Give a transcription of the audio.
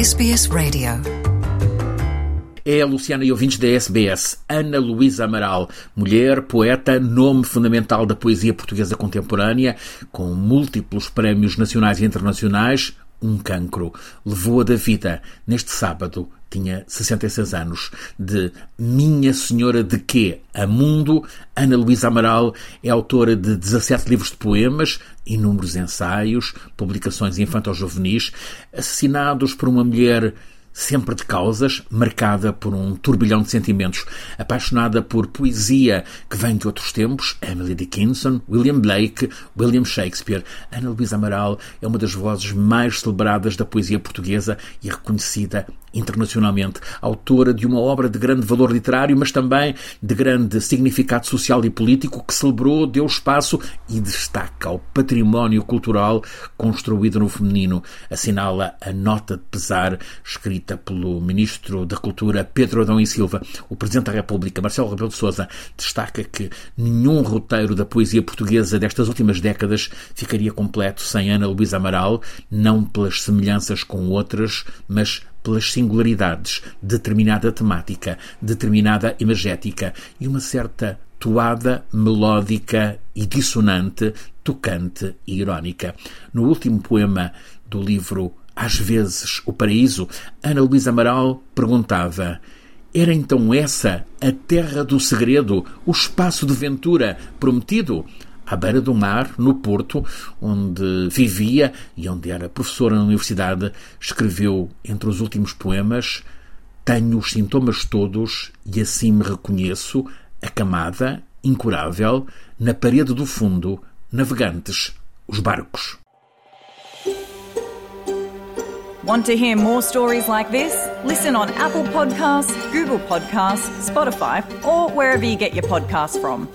SBS Radio. É a Luciana e ouvintes da SBS, Ana Luísa Amaral, mulher, poeta, nome fundamental da poesia portuguesa contemporânea, com múltiplos prémios nacionais e internacionais, um cancro. Levou-a da vida neste sábado, tinha 66 anos, de Minha Senhora de Quê? A Mundo. Ana Luísa Amaral é autora de 17 livros de poemas, inúmeros ensaios, publicações infantil-juvenis, assassinados por uma mulher sempre de causas, marcada por um turbilhão de sentimentos, apaixonada por poesia que vem de outros tempos, Emily Dickinson, William Blake, William Shakespeare. Ana Luísa Amaral é uma das vozes mais celebradas da poesia portuguesa e reconhecida internacionalmente, autora de uma obra de grande valor literário, mas também de grande significado social e político, que celebrou, deu espaço e destaca o património cultural construído no feminino. Assinala a nota de pesar escrita pelo Ministro da Cultura, Pedro Adão e Silva. O Presidente da República, Marcelo Rebelo de Sousa, destaca que nenhum roteiro da poesia portuguesa destas últimas décadas ficaria completo sem Ana Luísa Amaral, não pelas semelhanças com outras, mas pelas singularidades, determinada temática, determinada imagética e uma certa toada melódica e dissonante, tocante e irónica. No último poema do livro Às vezes o Paraíso, Ana Luísa Amaral perguntava: Era então essa a terra do segredo, o espaço de ventura prometido? À beira do mar, no Porto, onde vivia e onde era professora na universidade, escreveu entre os últimos poemas: Tenho os sintomas todos e assim me reconheço, acamada, incurável, na parede do fundo, navegantes, os barcos. Want to hear more stories like this? Listen on Apple Podcasts, Google Podcasts, Spotify, or wherever you get your podcasts from.